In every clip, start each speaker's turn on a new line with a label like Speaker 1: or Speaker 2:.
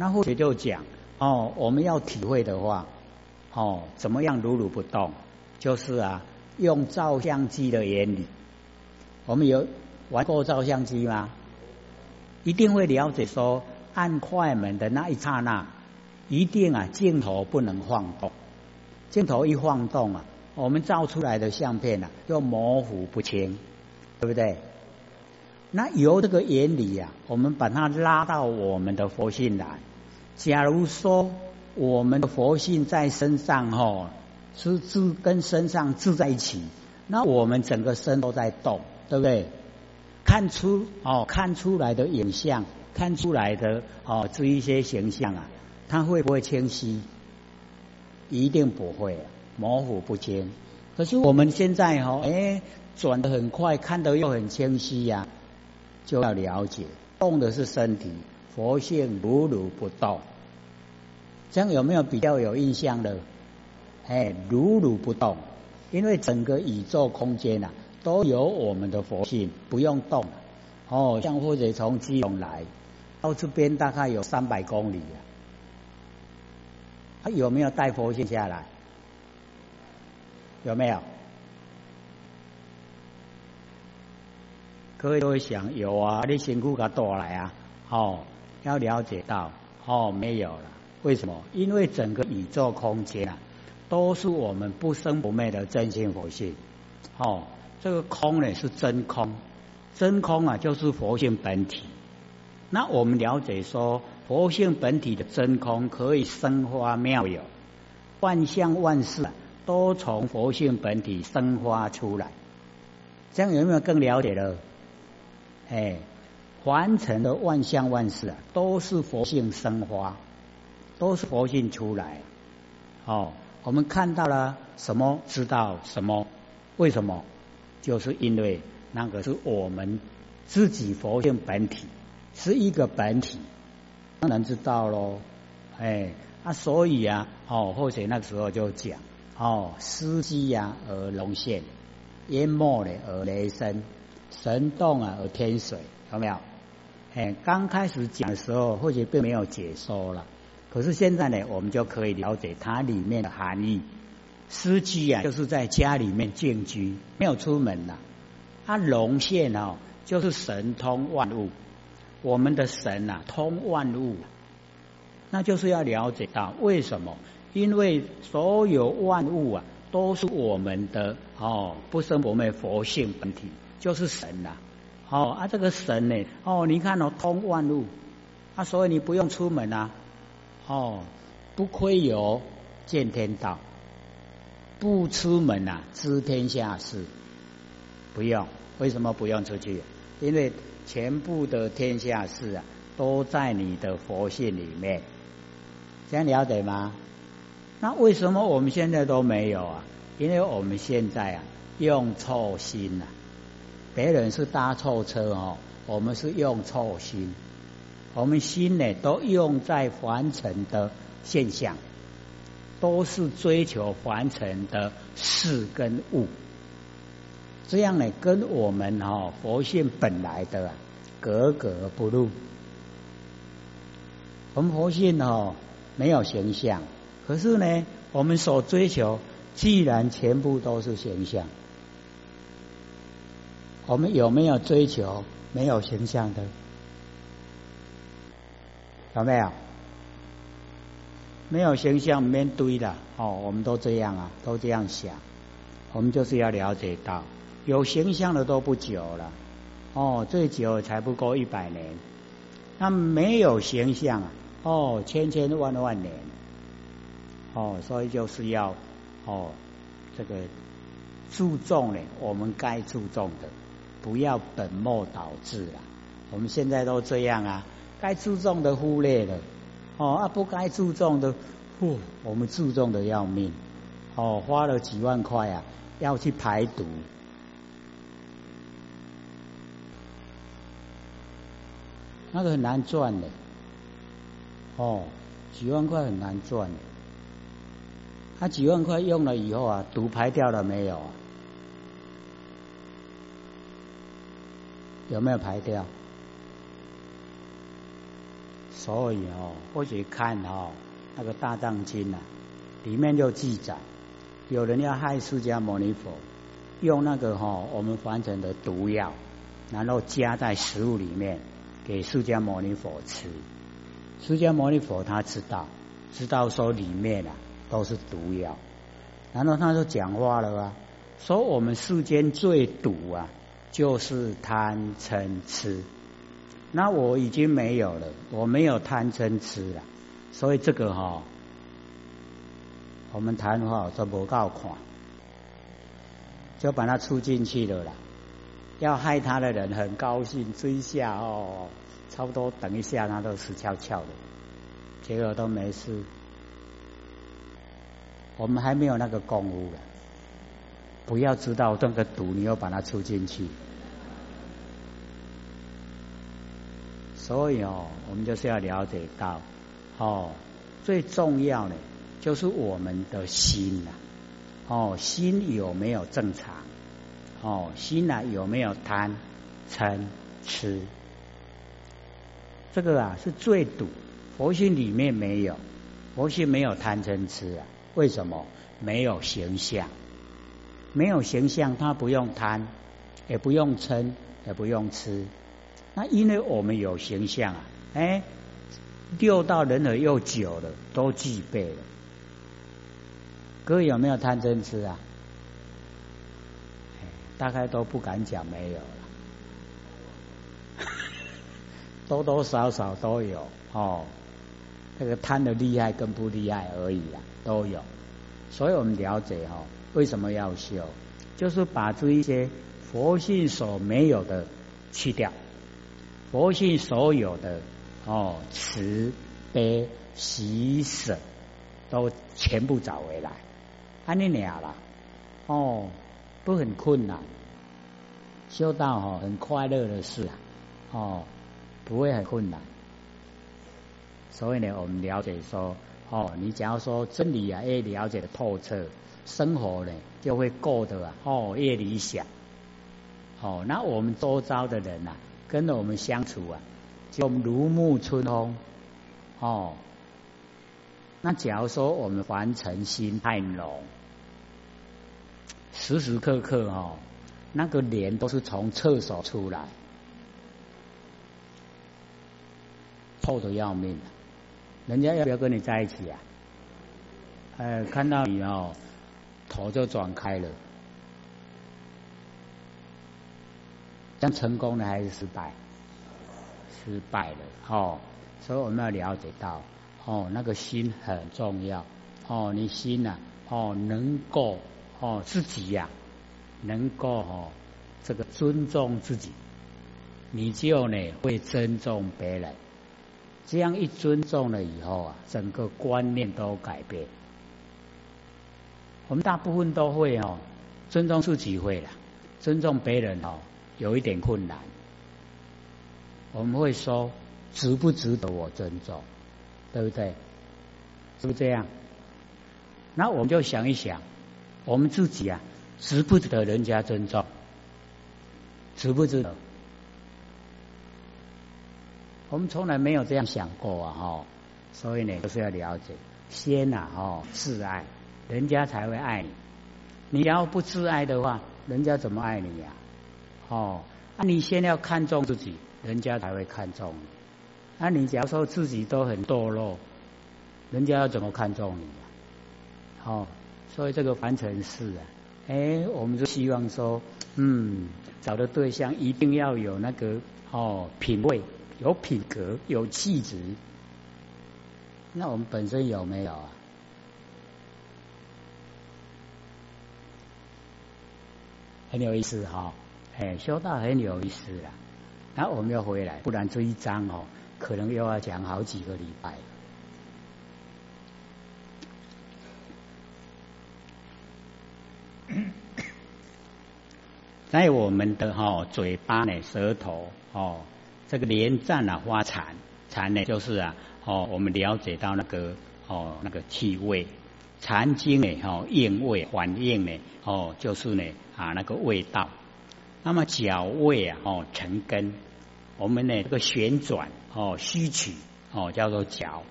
Speaker 1: 那或者就讲哦，我们要体会的话，哦，怎么样如如不动？就是啊，用照相机的原理。我们有玩过照相机吗？一定会了解说，按快门的那一刹那，一定啊镜头不能晃动。镜头一晃动啊，我们照出来的相片啊就模糊不清，对不对？那由这个原理呀，我们把它拉到我们的佛性来。假如说我们的佛性在身上哦，是自跟身上自在一起，那我们整个身都在动，对不对？看出哦，看出来的影像，看出来的哦，这一些形象啊，它会不会清晰？一定不会，模糊不清。可是我们现在哈，哎，转的很快，看得又很清晰呀，就要了解，动的是身体，佛性如如不动。这样有没有比较有印象的？哎，如如不动，因为整个宇宙空间呐。都有我们的佛性，不用动。哦，像或者从基隆来到这边，大概有三百公里啊。他有没有带佛性下来？有没有？各位都会想，有啊，你辛苦个多来啊。哦，要了解到，哦，没有了。为什么？因为整个宇宙空间啊，都是我们不生不灭的真心佛性。哦。这个空呢是真空，真空啊就是佛性本体。那我们了解说，佛性本体的真空可以生花妙有，万象万事啊都从佛性本体生发出来。这样有没有更了解了？哎，凡尘的万象万事啊，都是佛性生花，都是佛性出来。哦，我们看到了什么？知道什么？为什么？就是因为那个是我们自己佛性本体是一个本体，当然知道喽。哎，啊，所以啊，哦，或者那个时候就讲，哦，司机呀而龙现，淹没了而雷声，神动啊而天水，有没有？哎，刚开始讲的时候或许并没有解说了，可是现在呢，我们就可以了解它里面的含义。司机啊，就是在家里面静居，没有出门呐。他龙现哦，就是神通万物。我们的神呐，通万物，那就是要了解到为什么？因为所有万物啊，都是我们的哦，不生不灭佛性本体，就是神呐。哦啊，这个神呢，哦，你看哦，通万物，啊，所以你不用出门啊。哦，不亏有见天道。不出门啊，知天下事，不用。为什么不用出去？因为全部的天下事啊，都在你的佛性里面。这样了解吗？那为什么我们现在都没有啊？因为我们现在啊，用错心呐。别人是搭错车哦，我们是用错心。我们心呢，都用在凡尘的现象。都是追求凡尘的事跟物，这样呢，跟我们哈佛性本来的格格不入。我们佛性哦没有形象，可是呢，我们所追求既然全部都是形象，我们有没有追求没有形象的？有没有？没有形象面对的哦，我们都这样啊，都这样想。我们就是要了解到，有形象的都不久了哦，最久才不过一百年。那没有形象啊，哦，千千万万年哦，所以就是要哦，这个注重呢，我们该注重的，不要本末倒置了。我们现在都这样啊，该注重的忽略了。哦啊，不该注重的，嚯，我们注重的要命。哦，花了几万块啊，要去排毒，那个很难赚的。哦，几万块很难赚的。他几万块用了以后啊，毒排掉了没有？啊有没有排掉？所以哦，或许看哦那个大藏经啊，里面就记载，有人要害释迦牟尼佛，用那个哈我们凡尘的毒药，然后加在食物里面给释迦牟尼佛吃。释迦牟尼佛他知道，知道说里面啊都是毒药，然后他就讲话了啊，说我们世间最毒啊，就是贪嗔痴。那我已经没有了，我没有贪嗔痴了，所以这个哈，我们谈话都不够款，就把它出进去了啦。要害他的人很高兴追下哦，差不多等一下他都死翘翘的，结果都没事。我们还没有那个功夫了，不要知道这个毒，你又把它出进去。所以哦，我们就是要了解到，哦，最重要的就是我们的心呐，哦，心有没有正常？哦，心呐有没有贪、嗔、痴？这个啊是最堵。佛性里面没有，佛性没有贪嗔痴啊？为什么？没有形象，没有形象，他不用贪，也不用嗔，也不用痴。那因为我们有形象啊，哎，六道人耳又久了，都具备了。各位有没有贪嗔痴啊？大概都不敢讲没有了，多多少少都有哦。这个贪的厉害跟不厉害而已啊，都有。所以我们了解哈，为什么要修？就是把这一些佛性所没有的去掉。佛性所有的哦慈悲喜舍都全部找回来，安尼俩了哦，不很困难，修道哦很快乐的事啊哦，不会很困难。所以呢，我们了解说哦，你只要说真理啊越了解的透彻，生活呢就会过得啊哦越理想哦，那我们周遭的人呐。跟着我们相处啊，就如沐春风哦。那假如说我们凡尘心太浓，时时刻刻哦，那个脸都是从厕所出来，臭的要命。人家要不要跟你在一起啊？呃，看到你哦，头就转开了。像成功的还是失败？失败了，哦，所以我们要了解到，哦，那个心很重要，哦，你心呐，哦，能够，哦，自己呀，能够哦，这个尊重自己，你就呢会尊重别人，这样一尊重了以后啊，整个观念都改变。我们大部分都会哦，尊重自己会了，尊重别人哦。有一点困难，我们会说值不值得我尊重，对不对？是不是这样？那我们就想一想，我们自己啊，值不值得人家尊重？值不值得？我们从来没有这样想过啊！哈，所以呢，就是要了解，先呐，哦，自爱，人家才会爱你。你要不自爱的话，人家怎么爱你呀？哦，那你先要看重自己，人家才会看重你。那你假如说自己都很堕落，人家要怎么看重你呀？哦，所以这个凡尘事啊，哎，我们就希望说，嗯，找的对象一定要有那个哦品味，有品格，有气质。那我们本身有没有啊？很有意思哈。哎，修道很有意思啦。那我们要回来，不然这一章哦，可能又要讲好几个礼拜。在我们的哈嘴巴呢，舌头哦，这个连战啊发禅，禅呢就是啊哦，我们了解到那个哦那个气味，禅经呢哦应味反应呢哦就是呢啊那个味道。那么脚位啊，哦，成根，我们呢这个旋转哦，虚取哦，叫做脚。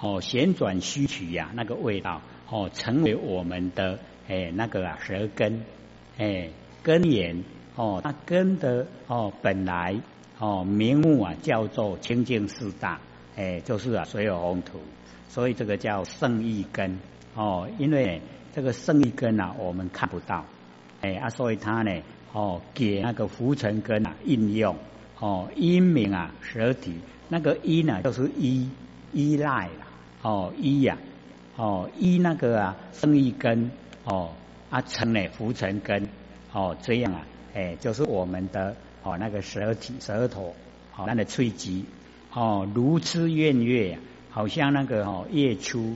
Speaker 1: 哦，旋转虚取呀，那个味道哦，成为我们的哎那个啊舌根。哎根源哦，那根的哦本来哦名目啊叫做清净四大哎，就是啊所有红土，所以这个叫圣意根。哦，因为这个圣意根啊我们看不到。哎啊，所以它呢哦给那个浮尘根啊应用。哦，因名啊，舌体。那个因呢，就是依依赖了。哦，依呀，哦依那个啊，生一根。哦啊成呢浮尘根。哦这样啊，哎，就是我们的哦那个舌体舌头。哦那个脆极哦如痴怨月，好像那个哦月初。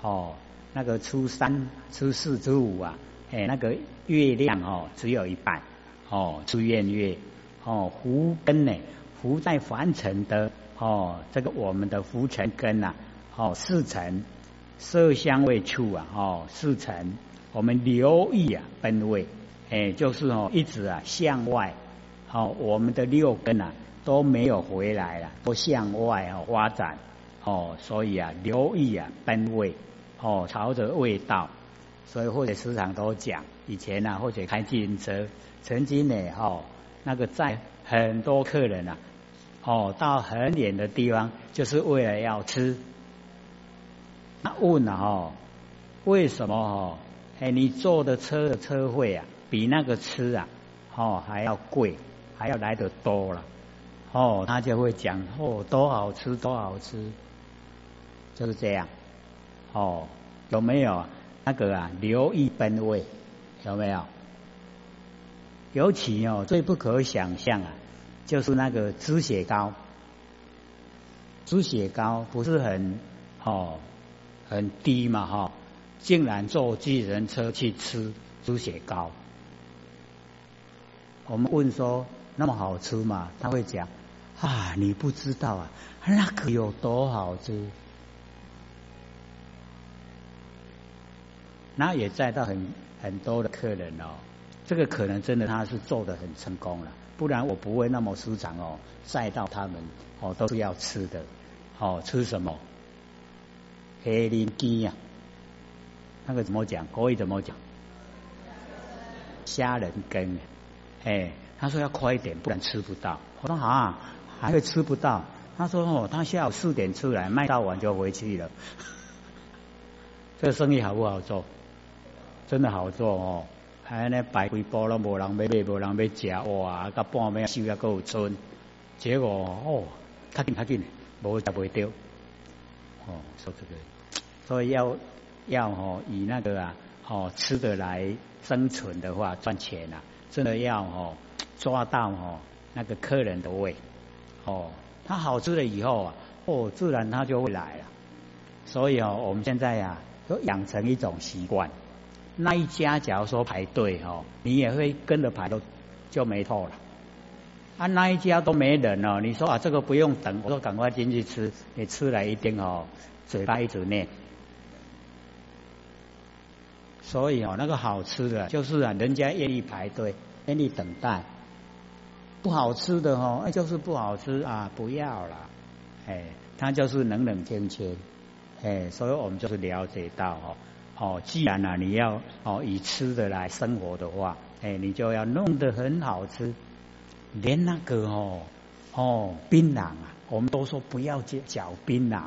Speaker 1: 哦那个初三初四初五啊，哎那个月亮哦只有一半哦出怨月。哦，福根呢？福在凡尘的哦，这个我们的福尘根呐，哦，四尘色香味触啊，哦，四尘我们留意啊，本位，哎，就是哦，一直啊向外，哦，我们的六根啊都没有回来了，都向外哦发展，哦，所以啊，留意啊，本位，哦，朝着味道，所以或者时常都讲，以前呢，或者开自行车，曾经呢，哦。那个载很多客人啊，哦，到很远的地方，就是为了要吃。他问了哦，为什么哦？哎，你坐的车的车费啊，比那个吃啊，哦还要贵，还要来得多了。哦，他就会讲哦，多好吃，多好吃，就是这样。哦，有没有那个啊？留意本位，有没有？尤其哦，最不可想象啊，就是那个猪血糕。猪血糕不是很哦很低嘛哈，竟然坐计程车去吃猪血糕。我们问说那么好吃吗？他会讲啊，你不知道啊，那个有多好吃。那也载到很很多的客人哦。这个可能真的他是做的很成功了，不然我不会那么舒展哦载到他们哦都是要吃的哦吃什么黑林鸡呀？那个怎么讲？可以怎么讲？虾仁羹哎，他说要快一点，不然吃不到。我说好啊，还会吃不到？他说哦，他下午四点出来，卖到晚就回去了。这个生意好不好做？真的好做哦。还有呢摆几包了，无人买，无人要食哇！到半暝收也够村，结果哦，较紧较紧，无食袂掉。哦，说这个，所以要要哦，以那个啊，哦吃的来生存的话，赚钱啊，真的要哦抓到哦那个客人的胃。哦，他好吃了以后啊，哦自然他就会来了。所以哦，我们现在呀，都养成一种习惯。那一家假如说排队哦，你也会跟着排，都就没错了。啊，那一家都没人哦，你说啊，这个不用等，我说赶快进去吃，你吃了一定哦，嘴巴一直念。所以哦，那个好吃的，就是啊，人家愿意排队，愿意等待。不好吃的哦，那就是不好吃啊，不要了。哎，他就是冷冷清清。哎，所以我们就是了解到哦。哦，既然呢，你要哦以吃的来生活的话，哎，你就要弄得很好吃，连那个哦哦槟榔啊，我们都说不要嚼槟榔，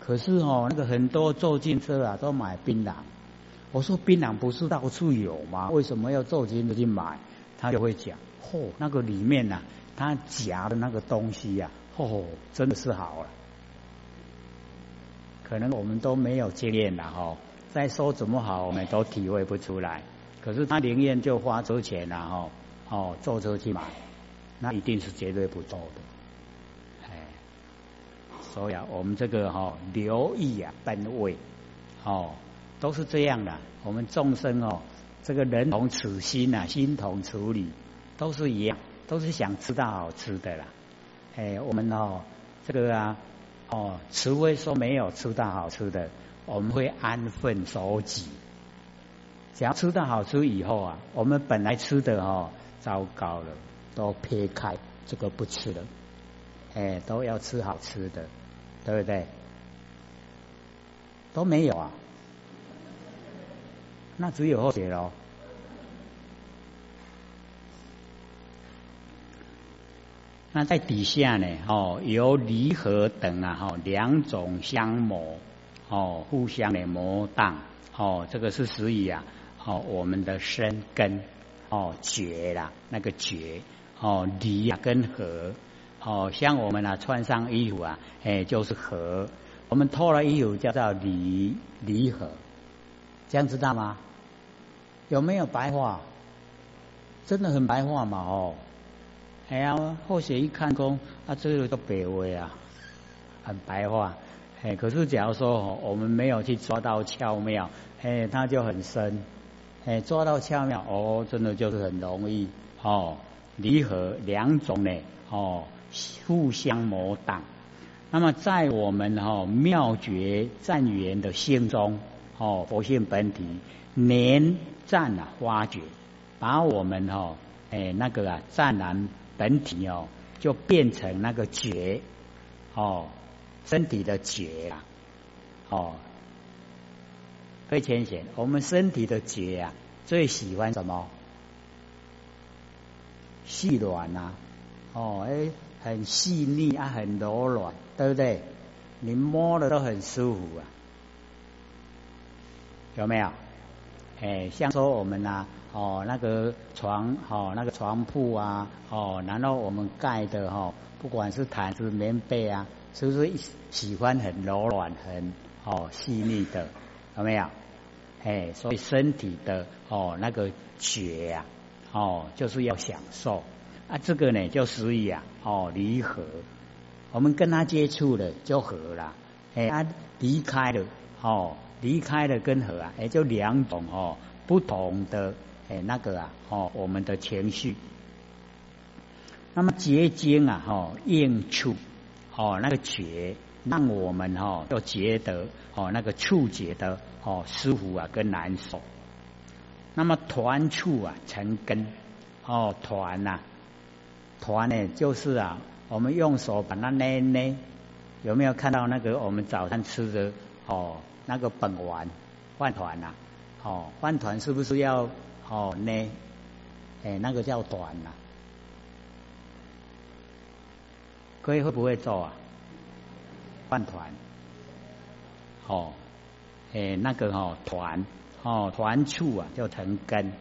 Speaker 1: 可是哦那个很多坐进车啊都买槟榔，我说槟榔不是到处有吗？为什么要坐进车去买？他就会讲，嚯，那个里面呐，他夹的那个东西呀，嚯，真的是好了，可能我们都没有经验了哈。再说怎么好，我们都体会不出来。可是他宁愿就花出钱然后哦坐车去买，那一定是绝对不错的。哎，所以啊，我们这个哈留意啊本位哦都是这样的。我们众生哦，这个人同此心呐，心同处理都是一样，都是想吃到好吃的啦。哎，我们哦这个啊哦，除非说没有吃到好吃的。我们会安分守己，只要吃到好吃以后啊，我们本来吃的哦，糟糕了，都撇开这个不吃了，哎，都要吃好吃的，对不对？都没有啊，那只有后者喽。那在底下呢？哦，有离合等啊，哈，两种相磨，哦，互相的磨荡，哦，这个是属于啊，哦，我们的生根，哦，绝啦，那个绝，哦，离啊跟合，哦，像我们啊穿上衣服啊，哎，就是合，我们脱了衣服叫做离离合，这样知道吗？有没有白话？真的很白话嘛，哦。哎呀，或许一看工啊，这个都白话啊，很白话。哎，可是假如说我们没有去抓到巧妙，哎，它就很深。哎，抓到巧妙，哦，真的就是很容易哦。离合两种呢，哦，互相磨挡。那么在我们哈妙觉湛圆的心中，哦，佛性本体连湛啊发觉，把我们哈哎那个啊湛然。本体哦，就变成那个觉哦，身体的觉啊，哦，非浅显。我们身体的觉啊，最喜欢什么？细软呐，哦，哎，很细腻啊，很柔软，对不对？你摸的都很舒服啊，有没有？哎，像说我们呐。哦，那个床，哦，那个床铺啊，哦，然后我们盖的哈，不管是毯子、棉被啊，是不是喜欢很柔软、很哦细腻的？有没有？哎，所以身体的哦那个觉呀，哦，就是要享受啊，这个呢就属于啊，哦离合，我们跟他接触了就合了，哎，他离开了，哦，离开了跟合啊，哎，就两种哦不同的。哎，那个啊，哦，我们的情绪，那么结晶啊，哈，应触，哦，那个觉，让我们哈，要觉得哦，那个触觉的哦，舒服啊，跟难受。那么团触啊，成根，哦，团呐，团呢，就是啊，我们用手把它捏捏，有没有看到那个我们早餐吃的哦，那个本丸饭团呐，哦，饭团是不是要？哦，捏，哎，那个叫团呐，各位会不会做啊？饭团，哦，哎，那个哦团，哦团处啊就成根，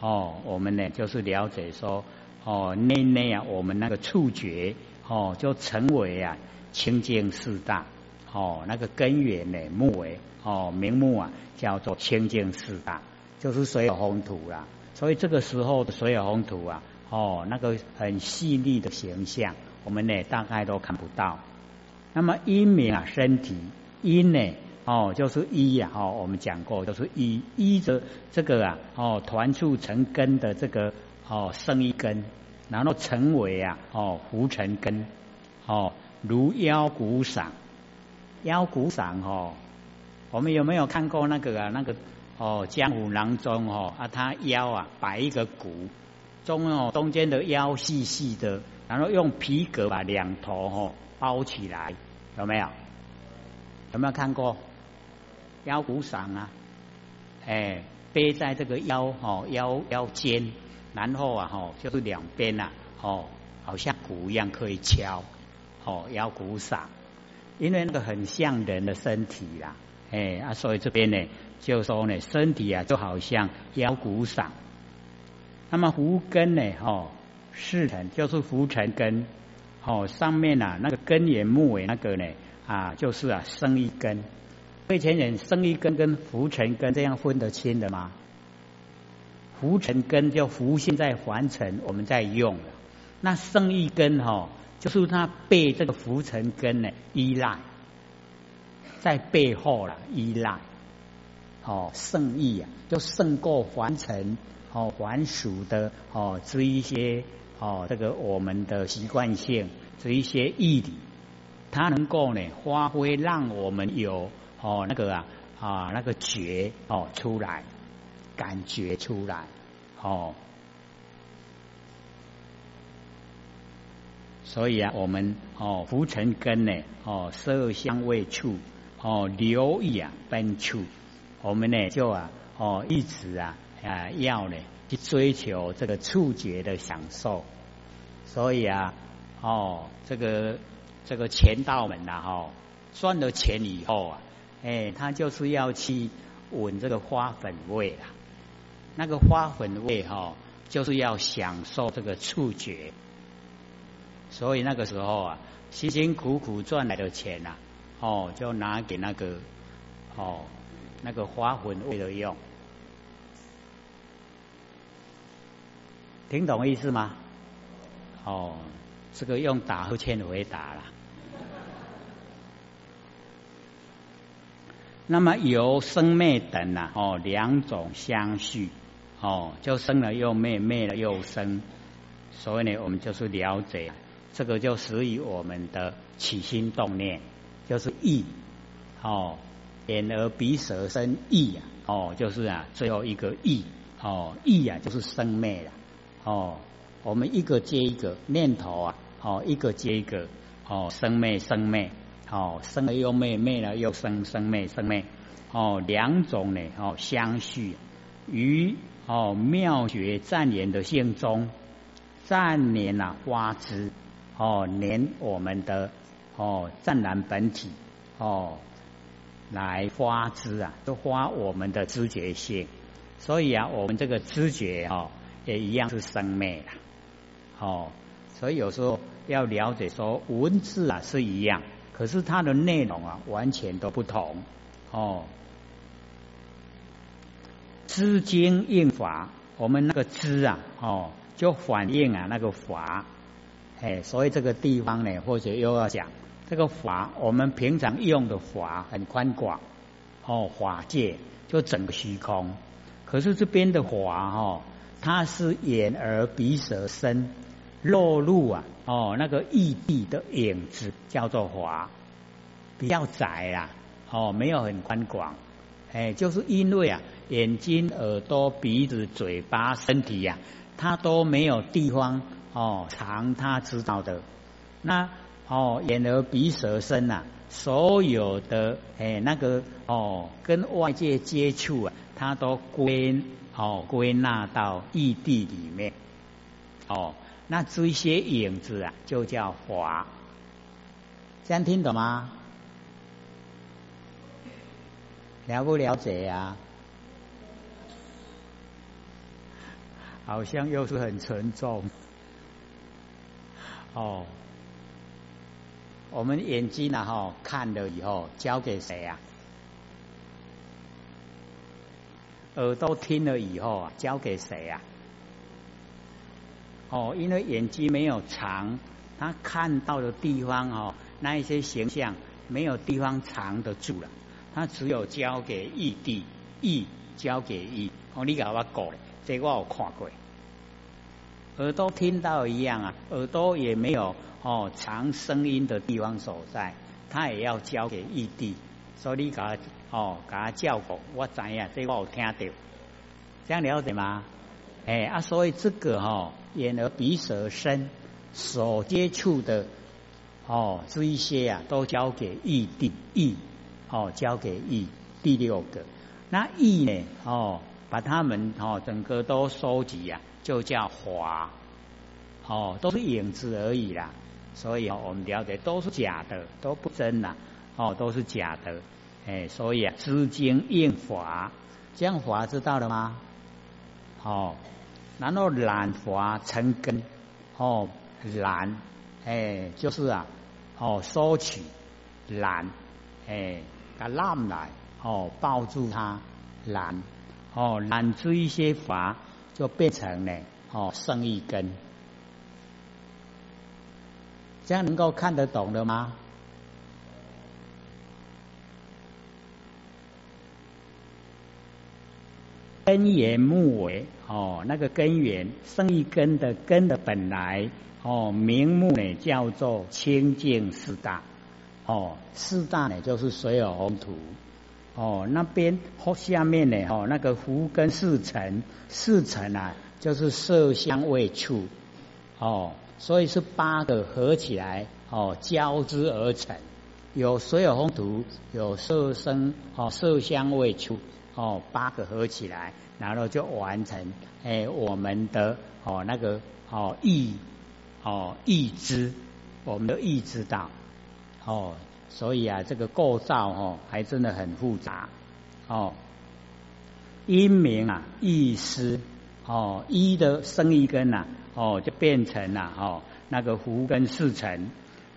Speaker 1: 哦，我们呢就是了解说，哦内内啊，我们那个触觉，哦就成为啊清净四大，哦那个根源呢目为，哦名目啊叫做清净四大。就是水有红土啦，所以这个时候的水有红土啊，哦，那个很细腻的形象，我们呢大概都看不到。那么阴明啊，身体阴呢，哦，就是一呀，哦，我们讲过，就是一依着这个啊，哦，团簇成根的这个哦，生一根，然后成为啊，哦，浮成根，哦，如腰骨赏，腰骨赏哦，我们有没有看过那个啊，那个？哦，江湖郎中哦，啊，他腰啊摆一个鼓，中哦中间的腰细细的，然后用皮革把两头哦包起来，有没有？有没有看过腰鼓伞啊？哎，背在这个腰哦腰腰间，然后啊哈就是两边呐哦，好像鼓一样可以敲哦腰鼓伞，因为那个很像人的身体啦。哎啊，所以这边呢，就说呢，身体啊就好像腰鼓伞，那么胡根呢，哦，四层就是浮尘根，哦，上面啊那个根源木尾那个呢，啊，就是啊生一根。以前人生一根跟浮尘根这样分得清的吗？浮尘根就浮现在凡尘，我们在用了。那生一根哈，就是它被这个浮尘根呢依赖。在背后了依赖，哦，圣意啊，就胜过凡尘哦，凡俗的哦，这一些哦，这个我们的习惯性，这一些义理，它能够呢发挥，让我们有哦那个啊啊那个觉哦出来，感觉出来，哦。所以啊，我们哦浮尘根呢，哦色香味触，哦留意啊奔触，我们呢就啊哦一直啊啊要呢去追求这个触觉的享受。所以啊哦这个这个钱道门呐哈赚了钱以后啊，哎他就是要去闻这个花粉味啊，那个花粉味哈就是要享受这个触觉。所以那个时候啊，辛辛苦苦赚来的钱呐，哦，就拿给那个哦那个花粉味的用，听懂意思吗？哦，这个用打和欠回答了。那么由生灭等呐，哦两种相续，哦就生了又灭，灭了又生，所以呢，我们就是了解。这个就属于我们的起心动念，就是意哦，眼耳鼻舌身意啊，哦，就是啊，最后一个意哦，意啊，就是生灭了哦。我们一个接一个念头啊，哦，一个接一个哦，生灭生灭哦，生了又灭，灭了又生，生灭生灭哦，两种呢哦相续于哦妙觉赞言的性中，赞言啊花枝。哦，连我们的哦湛然本体哦来花枝啊，都花我们的知觉性，所以啊，我们这个知觉哦也一样是生灭的哦，所以有时候要了解说文字啊是一样，可是它的内容啊完全都不同哦。知经应法，我们那个知啊哦就反映啊那个法。哎，所以这个地方呢，或者又要讲这个法，我们平常用的法很宽广哦，法界就整个虚空。可是这边的法哈，它是眼耳鼻舌身落入啊哦那个异地的影子，叫做华，比较窄啦哦，没有很宽广。哎，就是因为啊，眼睛、耳朵、鼻子、嘴巴、身体呀，它都没有地方。哦，藏他知道的，那哦眼耳鼻舌身呐，所有的哎那个哦跟外界接触啊，他都归哦归纳到异地里面，哦那这些影子啊就叫华，这样听懂吗？了不了解呀？好像又是很沉重。哦，我们眼睛呢？哈，看了以后交给谁呀？耳朵听了以后啊，交给谁呀？哦，因为眼睛没有藏，他看到的地方哦，那一些形象没有地方藏得住了，他只有交给异地，异交给异。哦，你搞我过嘞，这我有看过。耳朵听到一样啊，耳朵也没有哦藏声音的地方所在，他也要交给异地，所以你给他哦给他叫过，我知呀，这个我有听到，这样了解吗？哎啊，所以这个哈眼耳鼻舌身所接触的哦这一些啊，都交给异地异哦交给异第六个，那异呢哦把他们哦整个都收集呀。就叫华，哦，都是影子而已啦。所以哦，我们了解都是假的，都不真呐，哦，都是假的。哎，所以啊，资金应法，这样法知道了吗？哦，然后染法成根，哦，染，哎，就是啊，哦，收取染，哎，把烂来，哦，抱住它，染，哦，染出一些法。就变成呢，哦，生一根，这样能够看得懂的吗？根源木为哦，那个根源生一根的根的本来哦，名目呢叫做清净四大哦，四大呢就是水有红土。哦，那边后下面呢？哦，那个福根四尘，四尘啊，就是色香味触。哦，所以是八个合起来哦交织而成，有所有红土，有色声哦色香味触哦八个合起来，然后就完成哎我们的哦那个哦意哦意知，我们的意知道哦，所以啊这个构造哦还真的很复杂哦，音名啊意思哦一的生一根呐。哦，就变成了哦，那个福根四成。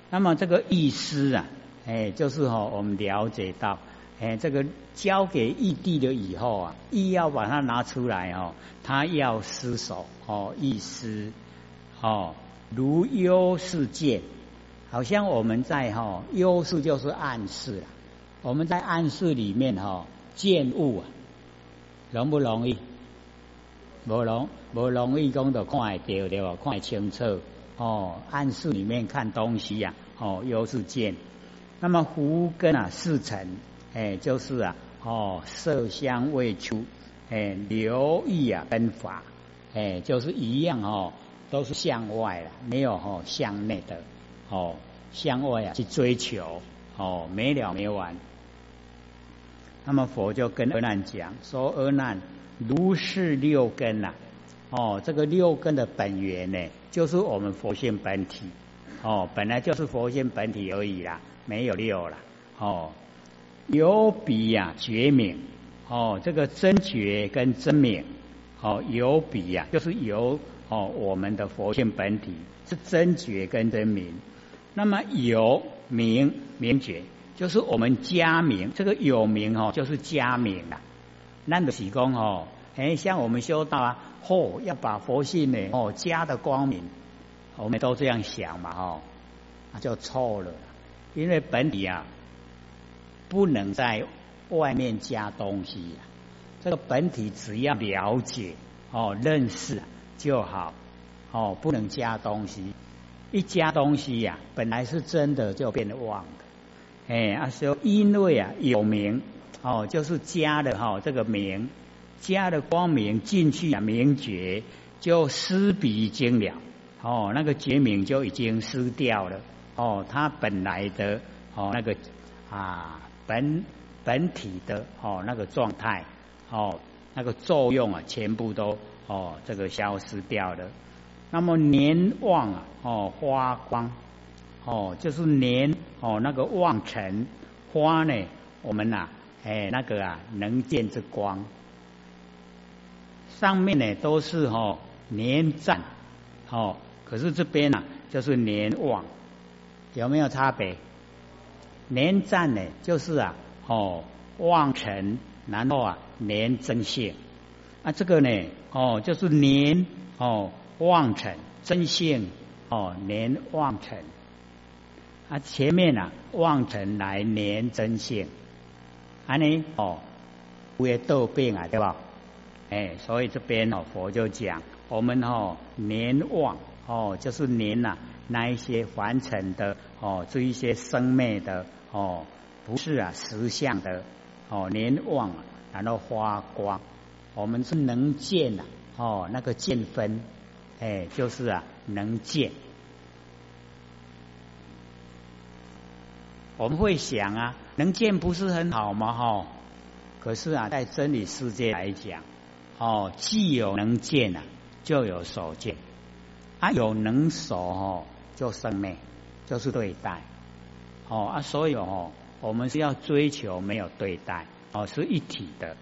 Speaker 1: 那么这个意思啊，哎，就是哦，我们了解到，哎，这个交给异地了以后啊，一要把它拿出来哦，他要失手哦，意思哦，如优是见，好像我们在哈优是就是暗示了，我们在暗示里面哈见物啊，容不容易？不容不容易讲到看会到对吧？看清楚哦，暗示里面看东西呀，哦，又是见。那么福根啊，四尘，哎，就是啊，哦，色香味触，哎，留意啊，跟法，哎，就是一样哦，都是向外了，没有哦向内的，哦，向外啊去追求，哦，没了没完。那么佛就跟阿难讲说，阿难。如是六根呐，哦，这个六根的本源呢，就是我们佛性本体，哦，本来就是佛性本体而已啦，没有六了，哦，有比呀觉明，哦，这个真觉跟真明，哦，有比呀，就是有哦，我们的佛性本体是真觉跟真明，那么有明明觉，就是我们加明，这个有明哦，就是加明了。那的是讲哦，哎，像我们修道啊，嚯，要把佛性呢哦加的光明，我们都这样想嘛，哦，那就错了，因为本体啊不能在外面加东西呀，这个本体只要了解哦认识就好，哦，不能加东西，一加东西呀，本来是真的就变得妄的，哎，啊说因为啊有名。哦，就是加了哈这个名，加了光明进去啊，名觉就失彼经了。哦，那个觉明就已经失掉了。哦，它本来的哦那个啊本本体的哦那个状态哦那个作用啊全部都哦这个消失掉了。那么年旺啊哦花光哦就是年哦那个旺辰花呢我们呐。哎，那个啊，能见之光，上面呢都是哈年占，哦，可是这边呢就是年旺，有没有差别？年占呢就是啊，哦旺辰，然后啊年增性，啊这个呢哦就是年哦旺辰增性哦年旺辰，啊前面啊旺辰来年增性。安尼哦，会斗病啊，对吧？哎，所以这边哦，佛就讲我们哦，年旺哦，就是年呐，那一些凡尘的哦，这一些生灭的哦，不是啊实相的哦，年旺，然后发光，我们是能见呐哦，那个见分，哎，就是啊能见。我们会想啊，能见不是很好吗？哈，可是啊，在真理世界来讲，哦，既有能见啊，就有所见，啊，有能所哦，就生灭，就是对待，哦啊，所以哦，我们是要追求没有对待，哦，是一体的。